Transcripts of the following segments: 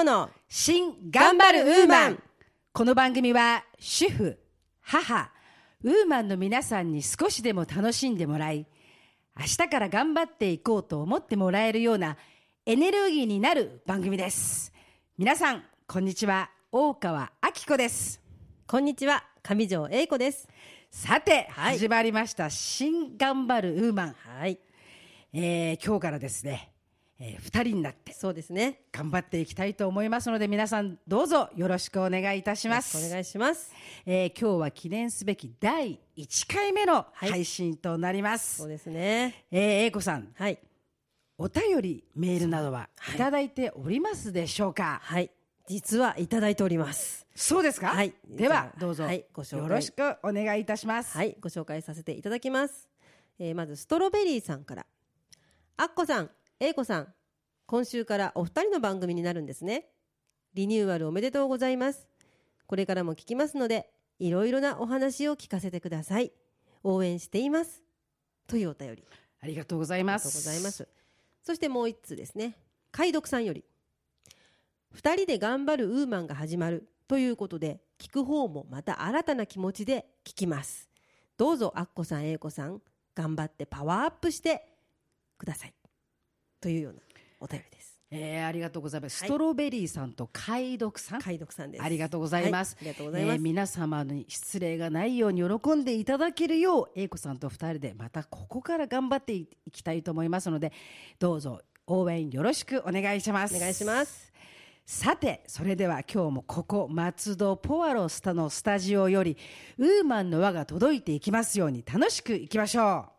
子の新頑張るウーマン。この番組は主婦母ウーマンの皆さんに少しでも楽しんでもらい明日から頑張っていこうと思ってもらえるようなエネルギーになる番組です。皆さんこんにちは。大川明子です。こんにちは上条英子です。さて、はい。始まりました。新頑張るウーマン、はい。えー今日からですね、え2人になってそうですね。頑張っていきたいと思いますので皆さんどうぞよろしくお願いいたします。お願いします。えー今日は記念すべき第1回目のはい。配信となります、そうですね。えー、英子さん。はい。お便りメールなどははいいただいておりますでしょうか、はい。実はいただいております。そうですか、はい。ではどうぞ、はい。ご紹介。よろしくお願いいたします、はい。ご紹介させていただきます、えーまずストロベリーさんから。あっこさん英子さん今週からお二人の番組になるんですね。リニューアルおめでとうございます。これからも聞きますのでいろいろなお話を聞かせてください。応援しています。というお便り。ありがとうございます。ありがとうございます。そしてもう一通ですね。解読さんより。二人で頑張るウーマンが始まる。ということで聞く方もまた新たな気持ちで聞きます。どうぞアッコさん英子さん頑張ってパワーアップしてくださいというようなお便りです。えーありがとうございます、はい。ストロベリーさんと解読さん。解読さんです。ありがとうございます。はい。ありがとうございます。えー皆様に失礼がないように喜んでいただけるよう、英子さんと二人でまたここから頑張っていきたいと思いますので、どうぞ応援よろしくお願いします。お願いします。さて、それでは今日もここ松戸ポワロスタのスタジオよりウーマンの輪が届いていきますように楽しくいきましょは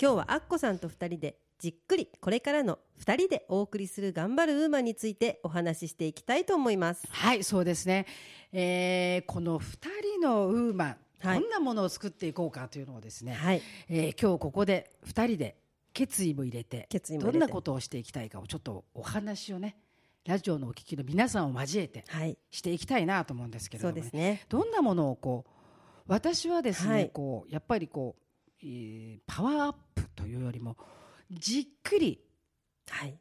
今日はアッコさんと二人でじっくりこれからの二人でお送りする頑張るウーマンについてお話ししていきたいと思います。う。はい、そうですね。えーこの二人のウーマン、はい。どんなものを作っていこうかというのをですね、はい。えー今日ここで2人で決意も入れて決意も入れて。どんなことをしていきたいかをちょっとお話をねラジオのお聞きの皆さんを交えてはい。していきたいなと思うんですけれどそうも、ねですね。どんなものをこう私はですね、はい。こうやっぱりこう、えーパワーアップというよりもじっくりはい。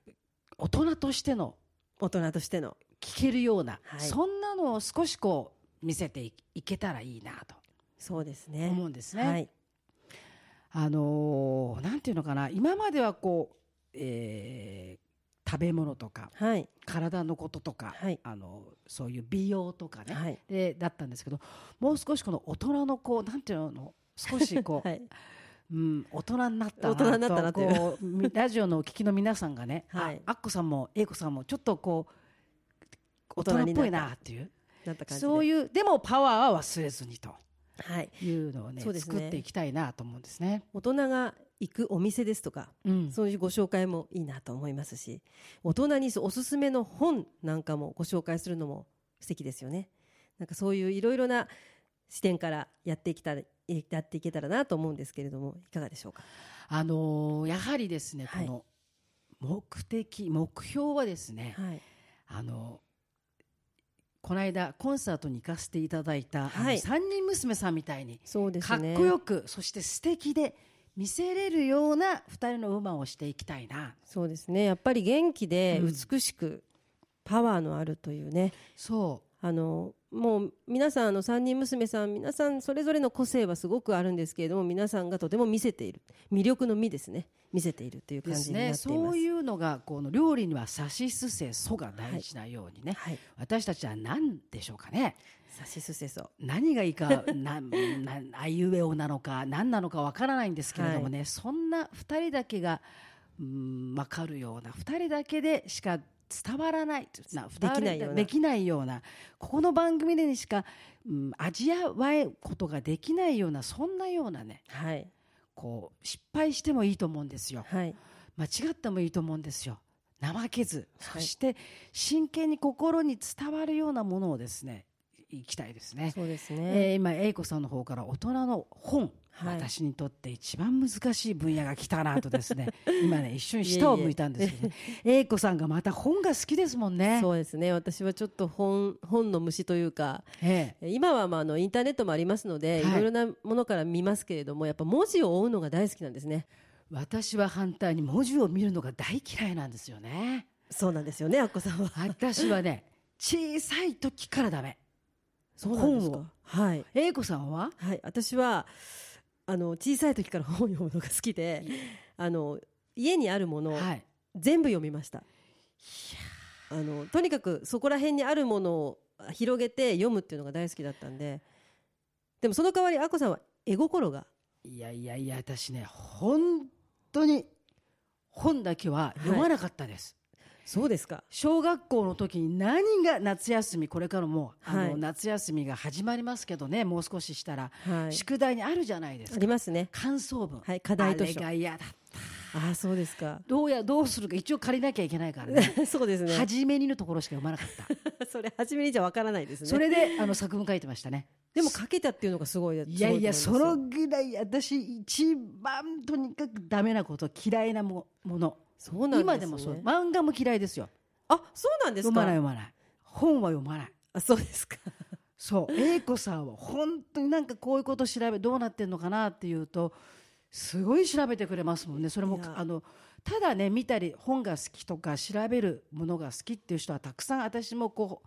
大人としての大人としての。聞けるような、はい。そんなのを少しこう見せていいけたらいいなとそうですね。思うんですね。はい。あのーなんていうのかな今まではこう、えー食べ物とかはい。体のこととか、はい。あのそういう美容とかね、はい。でだったんですけどもう少しこの大人のこうなんていうの少しこう、はい。うん、大人になったなと大人になったなという。こうみラジオのお聞きの皆さんがね、はい。ああっこさんも英子さんもちょっとこう大大人っぽいなっていうそういうでもパワーは忘れずにとはい。いうのをねね。作っていきたいなと思うんですね。大人が行くお店ですとかうん。そういうご紹介もいいなと思いますし大人におすすめの本なんかもご紹介するのも素敵ですよね。なんかそういういろいろな視点からやっていきたらやっていけたらなと思うんですけれどもいかがでしょうか？あのーやはりですね、はい。この目的目標はですね、はい。あのこの間コンサートに行かせていただいた、はい。三人娘さんみたいにそうですね。かっこよくそして素敵で見せれるような二人の馬をしていきたいな。そうですね。やっぱり元気でうん。美しくパワーのあるというね、そあのもう皆さんあの三人娘さん皆さんそれぞれの個性はすごくあるんですけれども皆さんがとても見せている。魅力の実ですね見せているという感じになっていねます。そういうのがこの料理にはさしすせそが大事なようにね、はい、私たちは何でしょうかね。さしすせそ。何がいいか ななあいうえおなのか何なのかわからないんですけれどもね、そんな2人だけがうん分かるような2人だけでしか伝わらない。なできないような。できないような。ここの番組でにしか、うん、味わえることができないようなそんなようなねはい。こう失敗してもいいと思うんですよ。はい。間違ってもいいと思うんですよ。怠けず、はい。そして真剣に心に伝わるようなものをですねいきたいですね。そうですね、えー今英子さんの方から大人の本、はい。私にとって一番難しい分野が来たなとですね 今ね一瞬下を向いたんですけど、ね、英子さんがまた本が好きですもんね。そうですね。私はちょっと本本の虫というかええ。今はまああのインターネットもありますので、はい。い、ろいろなものから見ますけれどもやっぱ文字を追うのが大好きなんですね。私は反対に文字を見るのが大嫌いなんですよね。そうなんですよねアッコさんは。私はね小さい時からダメ。そうなんです本を。かはい。英子さんは？はい。私はあの小さい時から本を読むのが好きで あの家にあるものをはい。全部読みました。あのとにかくそこら辺にあるものを広げて読むっていうのが大好きだったんででもその代わりアッコさんは絵心が？いやいやいや私ね本当に本だけは読まなかったです、そうですか。小学校の時に何が夏休みこれからもあの、はい。夏休みが始まりますけどねもう少ししたら、はい。宿題にあるじゃないですあかりますね。感想文、はい課題図書。あれが嫌だああそうですか。どうやどうするか一応借りなきゃいけないからね。そうですね。初めにのところしか読まなかった。それ初めにじゃわからないですね。それであの作文書いてましたね。でも書けたっていうのがすごいいやいやそのぐらい私一番とにかくダメなこと嫌いなももの。そうなんね、今でもそう。漫画も嫌いですよ。あそうなんです読かまない読まない。本は読まない。あそうですか。そう。英子さんは本当になんかこういうこと調べどうなってんのかなっていうとすごい調べてくれますもんね。それもあのただね見たり本が好きとか調べるものが好きっていう人はたくさん私もこ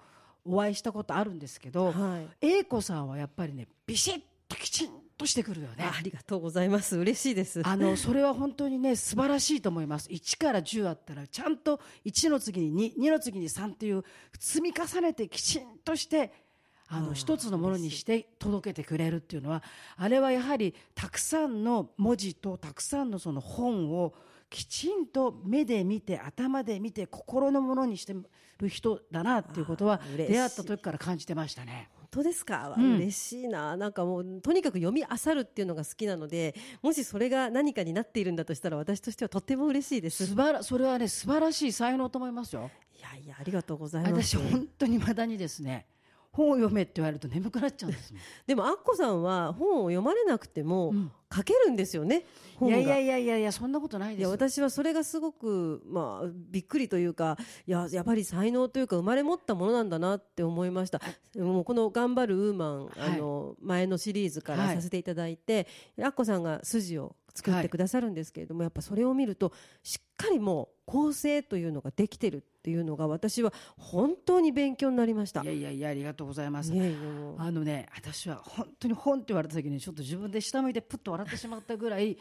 うお会いしたことあるんですけど、はい。英子さんはやっぱりねビシッときちんとしてくるよね。あありがとうございます。嬉しいです。あのそれは本当にね素晴らしいと思います。1から10あったらちゃんと1の次に22の次に3っていう積み重ねてきちんとしてあの一つのものにして届けてくれるっていうのはあれはやはりたくさんの文字とたくさんのその本をきちんと目で見て頭で見て心のものにしてる人だなっていうことは出会った時から感じてましたね。本当ですか、うん。嬉しいな。なんかもうとにかく読み漁るっていうのが好きなのでもしそれが何かになっているんだとしたら私としてはとっても嬉しいです。い素晴らそれはね素晴らしい才能と思いますよ。やいやありがとうございます。私本当にまだにですね本を読めって言われると眠くなっちゃうんですもん。でもアッコさんは本を読まれなくてもうん。書けるんですよね、本が。いやいやいやいやいやそんなことないです。いや私はそれがすごく、まあ、びっくりというかいややっぱり才能というか生まれ持ったものなんだなって思いました。もうこの「頑張るウーマン」はい。あの前のシリーズからはいさせていただいて、アッコさんが筋を作ってくださるんですけれども、やっぱそれを見るとしっかりもう構成というのができてるっていうのが私は本当に勉強になりました。いやいやいやありがとうございます。あのね私は本当に本って言われた時にちょっと自分で下向いてプッと笑ってしまったぐらい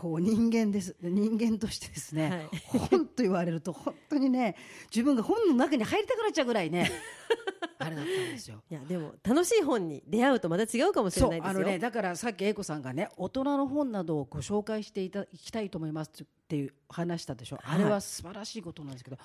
こう人間です。人間としてですね、本と言われると本当にね自分が本の中に入りたくなっちゃうぐらいね あれだったんですよ。いやでも楽しい本に出会うとまた違うかもしれないですよ。あのねだからさっき英子さんがね大人の本などをご紹介していただきたいと思いますっていう話したでしょ、はい。あれは素晴らしいことなんですけど、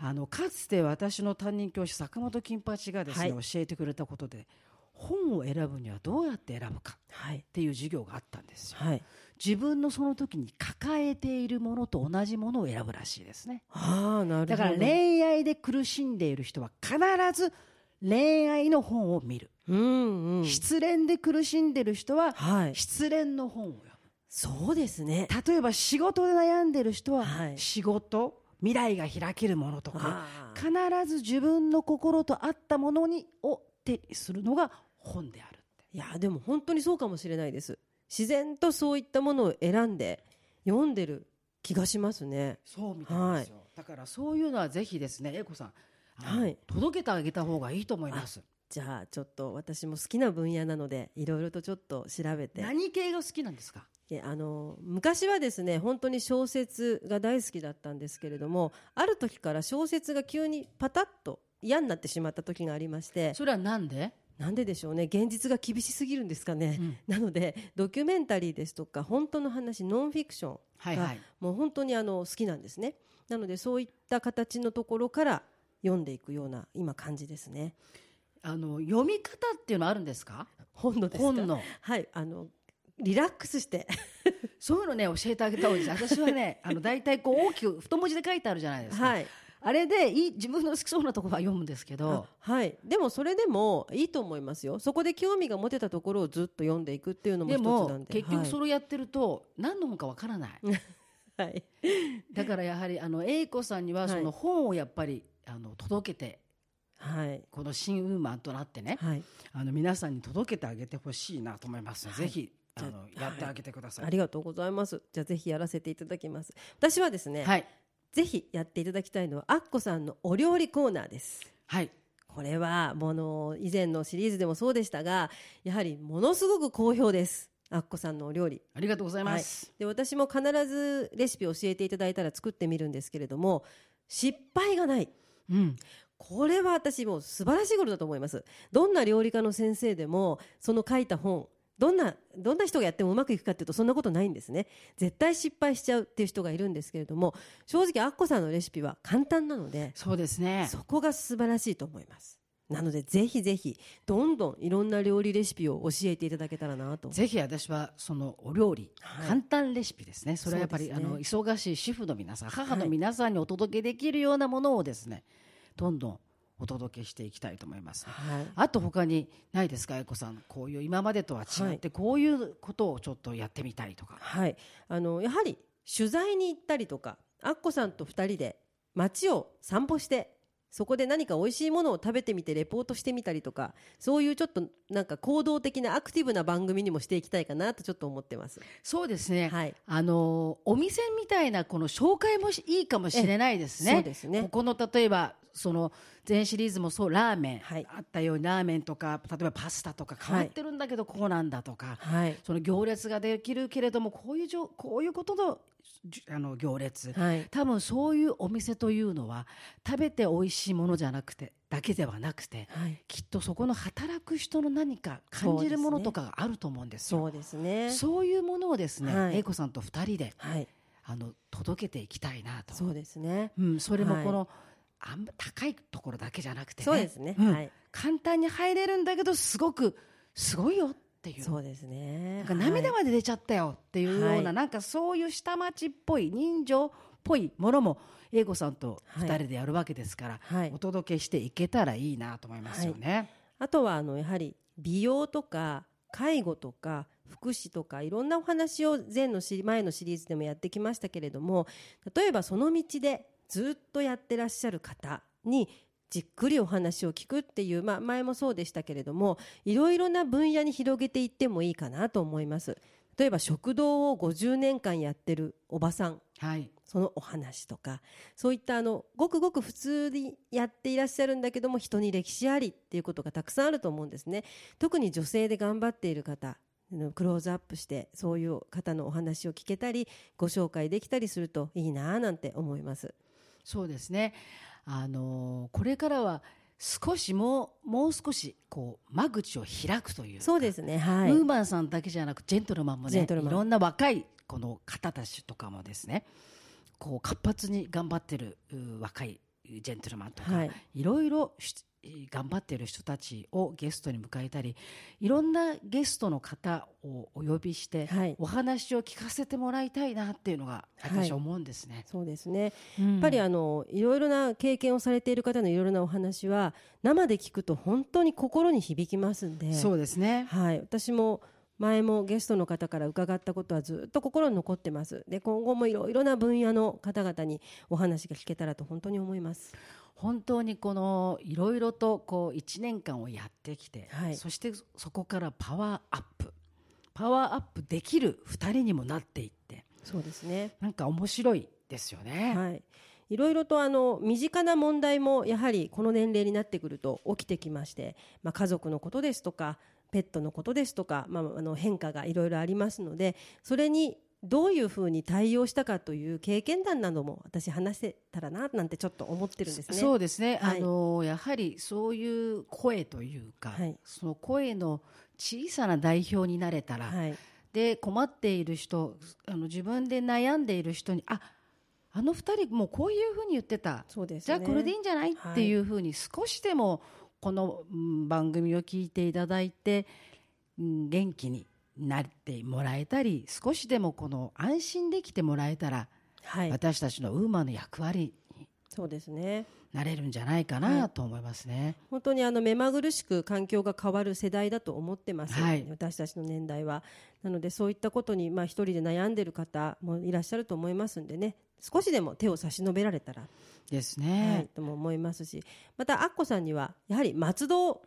あのかつて私の担任教師坂本金八がですね、はい。教えてくれたことで本を選ぶにはどうやって選ぶか。はい。っていう授業があったんですよ。はい、自分のその時に抱えているものと同じものを選ぶらしいですね。ああなるほど。だから恋愛で苦しんでいる人は必ず恋愛の本を見る、うんうん。失恋で苦しんでいる人ははい。失恋の本を読む。そうですね。例えば仕事で悩んでる人ははい。仕事、未来が開けるものとかあ必ず自分の心と合ったものにを手にするのが本であるいやでも本当にそうかもしれないです。自然とそういったものを選んで読んでる気がしますね。そうみたいですよ、だからそういうのはぜひですね英子さんはい届けてあげた方がいいと思いますじゃあちょっと私も好きな分野なのでいろいろとちょっと調べて。何系が好きなんですか？あの昔はですね本当に小説が大好きだったんですけれどもある時から小説が急にパタッと嫌になってしまった時がありまして。それはなんで、なんででしょうね。現実が厳しすぎるんですかね、なのでドキュメンタリーですとか本当の話ノンフィクションがもう本当にあの好きなんですね。なのでそういった形のところから読んでいくような今感じですね。あの読み方っていうのはあるんですか？本のですか？本のはい。あのリラックスして。そういうのね教えてあげた方がいいです。私はねあの大体こう大きく太文字で書いてあるじゃないですか、はいあれでいい自分の好きそうなところは読むんですけあどはい。でもそれでもいいと思いますよ。そこで興味が持てたところをずっと読んでいくっていうのもで一つなもんで。結局それ、れをやってると何の本かわからない。はい。はいだからやはりあの英子さんにはその本をやっぱりあの届けてはい。この新ウーマンとなってねはい。あの皆さんに届けてあげてほしいなと思います、はい。ぜひあのやってあげてください。ありがとうございます。じゃあぜひやらせていただきます。私はですね、はいぜひやっていただきたいのはアッコさんのお料理コーナーです。はい。これはもの以前のシリーズでもそうでしたがやはりものすごく好評です。アッコさんのお料理。ありがとうございます。で私も必ずレシピを教えていただいたら作ってみるんですけれども失敗がない。うん。これは私もう素晴らしいことだと思います。どんな料理家の先生でもその書いた本どんなどんな人がやってもうまくいくかっていうとそんなことないんですね。絶対失敗しちゃうっていう人がいるんですけれども正直アッコさんのレシピは簡単なのでそうですね。そこが素晴らしいと思います。なのでぜひぜひどんどんいろんな料理レシピを教えていただけたらなと。ぜひ私はそのお料理、はい。簡単レシピですね。それはやっぱり、ね。あの忙しい主婦の皆さん母のはい。皆さんにお届けできるようなものをですねどんどんお届けしていきたいと思います。はいあと他にないですか、えこさん、こういう今までとは違って、こういうことをちょっとやってみたいとか。はい、あのやはり取材に行ったりとかアッコさんと2人で街を散歩してそこで何か美味しいものを食べてみてレポートしてみたりとかそういうちょっとなんか行動的なアクティブな番組にもしていきたいかなとちょっと思ってます。そうですね。はいあのお店みたいなこの紹介もしいいかもしれないですね。そうですねここの例えばその全シリーズもそうラーメン、はい。あったようにラーメンとか例えばパスタとか変わってるんだけどこうなんだとか、はい。その行列ができるけれどもこういうじょこういうことのじあの行列、はい。多分そういうお店というのは食べて美味しいものじゃなくてだけではなくてはい、きっとそこの働く人の何か感じるものとかがあると思うんですよ。そうですね。そういうものをですね、はい。英子さんと二人ではい、あの届けていきたいなと。そうですね。うん、それもはい。この、あんま高いところだけじゃなくてね。そうですね。うんはい、簡単に入れるんだけどすごくすごいよっていう。そうですね。なんか涙はいまで出ちゃったよっていうような、はいなんかそういう下町っぽい人情っぽいものも英子さんと二人でやるわけですから、はいお届けしていけたらいいなと思いますよね。あとはあのやはり美容とか介護とか福祉とかいろんなお話を前のし前のシリーズでもやってきましたけれども例えばその道でずっとやってらっしゃる方にじっくりお話を聞くっていう、まあ、前もそうでしたけれどもいろいろな分野に広げていってもいいかなと思います。例えば食堂を50年間やってるおばさんはい。そのお話とかそういったあのごくごく普通にやっていらっしゃるんだけども人に歴史ありっていうことがたくさんあると思うんですね特に女性で頑張っている方クローズアップしてそういう方のお話を聞けたりご紹介できたりするといいなぁなんて思いますそうですね。あのーこれからは少しもうもう少しこう間口を開くというかそうですねはい。ムーマンさんだけじゃなくジェントルマンもねジェントルマン。いろんな若いこの方たちとかもですねこう活発に頑張ってるう若いジェントルマンとか、はい。い、ろいろし頑張ってる人たちをゲストに迎えたりいろんなゲストの方をお呼びして、はい。お話を聞かせてもらいたいなっていうのがはい。私思うんですね。そうですね。ややっぱりあのいろいろな経験をされている方のいろいろなお話は生で聞くと本当に心に響きますんで。そうですね。はい、私も前もゲストの方から伺ったことはずっと心に残ってます。で今後もいろいろな分野の方々にお話が聞けたらと本当に思います本当にこのいろいろとこう1年間をやってきて、はい。そしてそこからパワーアップ。パワーアップできる2人にもなっていってそうですね。なんか面白いですよね。はい。いろいろとあの身近な問題もやはりこの年齢になってくると起きてきまして、まあ、家族のことですとかペットのことですとか、まあ、あの変化がいろいろありますのでそれにどういうふうに対応したかという経験談なども私話せたらななんてちょっと思ってるんですね。そうですね、はい。あのやはりそういう声というか、はい。その声の小さな代表になれたら、はい。で困っている人あの自分で悩んでいる人にああの二人もうこういうふうに言ってた。そうですね。じゃあこれでいいんじゃない、はいっていうふうに少しでもこのうん番組を聞いていただいて、うん元気になってもらえたり少しでもこの安心できてもらえたら、はい、私たちのウーマンの役割にそうですね。なれるんじゃないかはないと思いますね。本当にあの目まぐるしく環境が変わる世代だと思ってます、はい。私たちの年代は。なのでそういったことにまあ一人で悩んでる方もいらっしゃると思いますんでね。少しでも手を差し伸べられたら、ですはい。ね。とも思いますし。またアッコさんにはやはり松戸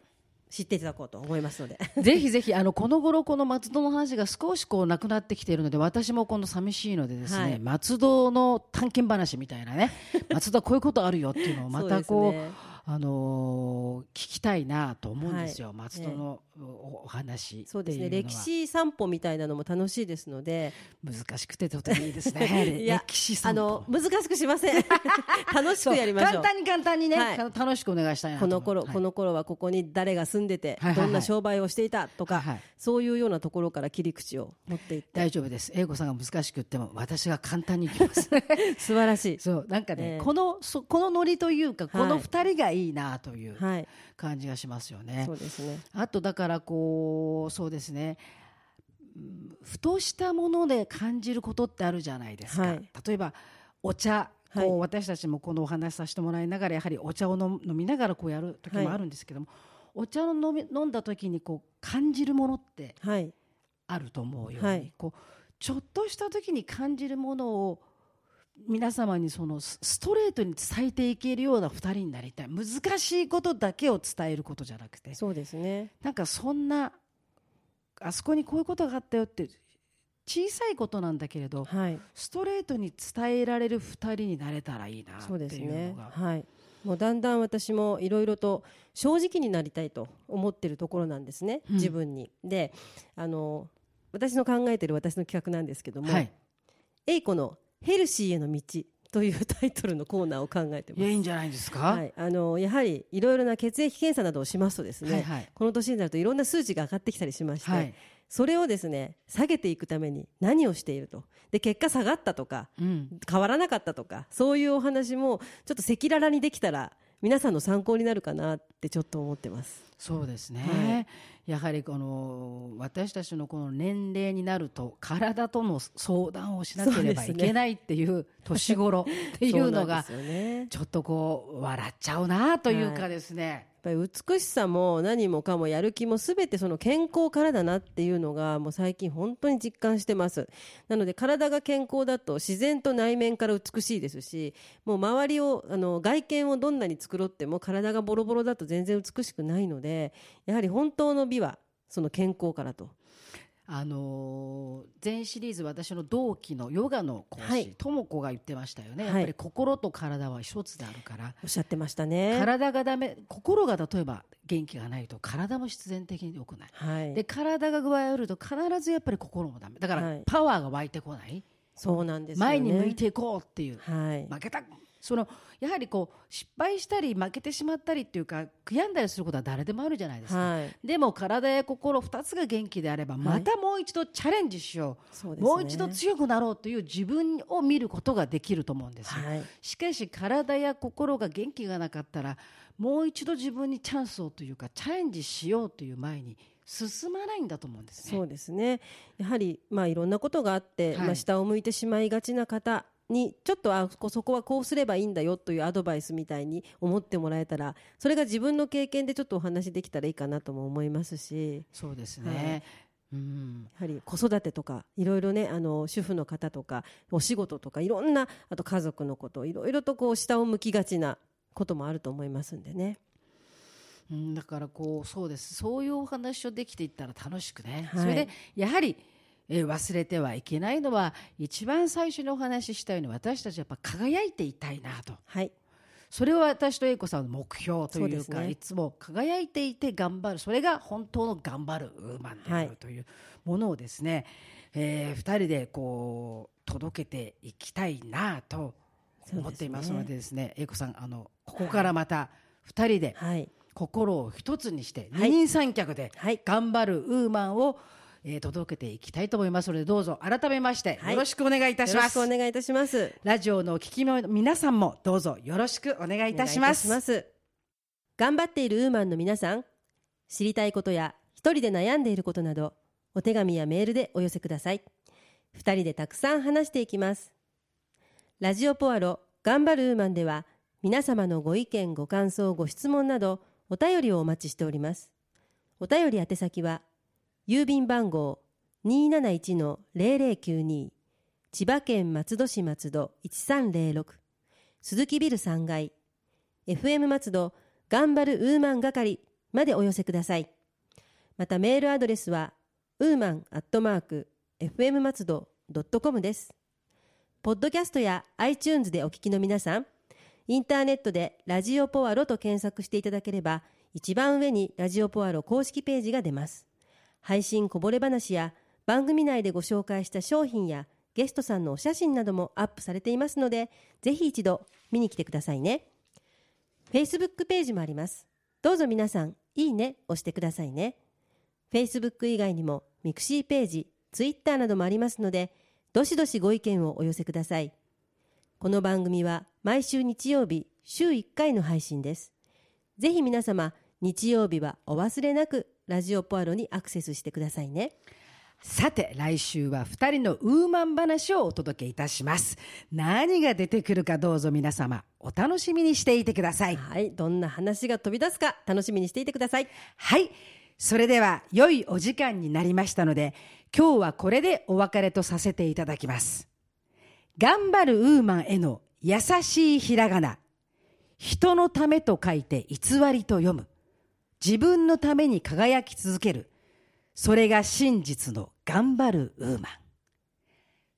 知っていただこうと思いますので。ぜひぜひあのこの頃この松戸の話が少しこうなくなってきているので私もこの寂しいのでですね、はい。松戸の探検話みたいなね 松戸はこういうことあるよっていうのをまたこうね。あのー聞きたいなと思うんですよ、松戸のおお話そうですね。歴史散歩みたいなのも楽しいですので。難しくてとてもいいですね。いや歴史あ散歩。の難しくしません。楽しくやりましょう。簡単に簡単にね、はい。楽しくお願いしたいなと。この頃、はい。この頃はここに誰が住んでて、はいはいはい。どんな商売をしていたとか、はいはい。そういうようなところから切り口を持っていって。大丈夫です。英子さんが難しく言っても私が簡単にいきます。素晴らしい。そう。なんかね、ええ。このそこのノリというかこの二人がいいなというはい。感じがしますよね。そうですね。あとだからこうそうですね。うんふとしたもので感じることってあるじゃないですか、はい。例えばお茶。こう、はい私たちもこのお話しさせてもらいながらやはりお茶を飲飲みながらこうやる時もあるんですけども、お茶を飲み飲んだ時にこう感じるものってはい。あると思うように、はい。こうちょっとした時に感じるものを皆様にそのスストレートに伝えていけるような2人になりたい。難しいことだけを伝えることじゃなくて。そうですね。なんかそんなあそこにこういうことがあったよって小さいことなんだけれどはい。ストレートに伝えられる2人になれたらいいなそうっていうですね。のがはい。もうだんだん私もいろいろと正直になりたいと思ってるところなんですね、うん。自分に。であの私の考えてる私の企画なんですけどもはい「えいこのヘルシーへの道」というタイトルのコーナーを考えてます。いいんじゃないですか、はい、あのやはりいろいろな血液検査などをしますとですね、はいはい。この年になるといろんな数値が上がってきたりしまして、はい。それをですね下げていくために何をしていると。で結果下がったとかうん、変わらなかったとかそういうお話もちょっと赤裸々にできたら皆さんの参考になるかなってちょっと思ってます。そうですね、はいやはりこの私たちのこの年齢になると体との相談をしなければいけないっていう年頃っていうのが ちょっとこう笑っちゃうなというかですね、ぱり美しさも何もかもやる気も全てその健康からだなっていうのがもう最近本当に実感してます。なので体が健康だと自然と内面から美しいですしもう周りをあの外見をどんなに繕っても体がボロボロだと全然美しくないのでやはり本当の美はその健康からと。あのー全シリーズ私の同期のヨガの講はい。師とも子が言ってましたよね、はい。やっぱり心と体は一つであるから。おっしゃってましたね。体がダメ心が例えば元気がないと体も必然的に良くない。はい。で体が具合悪いと必ずやっぱり心もダメ。だからはい。パワーが湧いてこない、そうなんですよね。前に向いていこうっていう。はい。負けたそのやはりこう失敗したり負けてしまったりっていうか悔やんだりすることは誰でもあるじゃないですか、はい。でも体や心2つが元気であればまたもう一度チャレンジしよう、そうですね。もう一度強くなろうという自分を見ることができると思うんですよ、はい。しかし体や心が元気がなかったらもう一度自分にチャンスをというかチャレンジしようという前に進まないんだと思うんですね。そうですね。やはり、まあ、いろんなことがあって、はい。まあ、下を向いてしまいがちな方にちょっとあこそこはこうすればいいんだよというアドバイスみたいに思ってもらえたらそれが自分の経験でちょっとお話できたらいいかなとも思いますし。そうですね、うん。やはり子育てとかいろいろねあの主婦の方とかお仕事とかいろんなあと家族のこといろいろとこう下を向きがちなこともあると思いますんでね。うん、だからこうそうです。そういうお話をできていったら楽しくね、はい。それでやはり、えー忘れてはいけないのは一番最初にお話ししたように私たちはやっぱ輝いていたいなと。はい。それは私と英子さんの目標というかね。いつも輝いていて頑張る。それが本当の頑張るウーマンであはいるとい。うものをですね、え2人でこう届けていきたいなと思っていますのでですね英子さんあのここからまた2人ではい。心を一つにしてはい。二人三脚ではい。頑張るウーマンを、えー届けていきたいと思いますのでどうぞ改めましてはいよろしくお願いいたしよろします。くお願いいたします。ラジオのお聞きの皆さんもどうぞよろしくお願いいたします。お願いいたします頑張っているウーマンの皆さん知りたいことや一人で悩んでいることなどお手紙やメールでお寄せください二人でたくさん話していきますラジオポアロ頑張るウーマンでは皆様のご意見ご感想ご質問などお便りをお待ちしておりますお便り宛先は郵便番号271-0092千葉県松戸市松戸1306鈴木ビル3階 FM 松戸頑張るウーマン係までお寄せください。またメールアドレスは、ウーマンアットマーク、fm 松戸 .com です。ポッドキャストや iTunes でお聞きの皆さん、インターネットでラジオポアロと検索していただければ、一番上にラジオポアロ公式ページが出ます。配信こぼれ話や番組内でご紹介した商品やゲストさんのお写真などもアップされていますので、ぜひ一度見に来てくださいね。Facebook ページもあります。どうぞ皆さん、いいね押してくださいね。Facebook 以外にもミクシーページ、Twitter などもありますので、どしどしご意見をお寄せください。この番組は毎週日曜日、週1回の配信です。ぜひ皆様、日曜日はお忘れなくラジオポアロにアクセスしてくださいね。さて、来週は2人のウーマン話をお届けいたします。何が出てくるかどうぞ皆様、お楽しみにしていてください。はい、どんな話が飛び出すか楽しみにしていてください。はい。それでは、良いお時間になりましたので、今日はこれでお別れとさせていただきます。頑張るウーマンへの優しいひらがな。人のためと書いて偽りと読む。自分のために輝き続ける。それが真実の頑張るウーマン。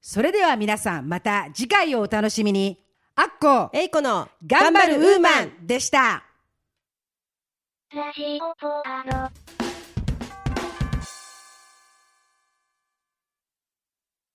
それでは皆さん、また次回をお楽しみに。あっこ、えいこの頑張るウーマンでした。ラジオポアロ。